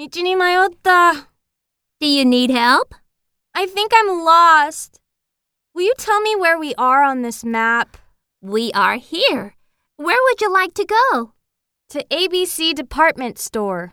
道に迷った。Do you need help? I think I'm lost. Will you tell me where we are on this map? We are here. Where would you like to go? To ABC Department Store.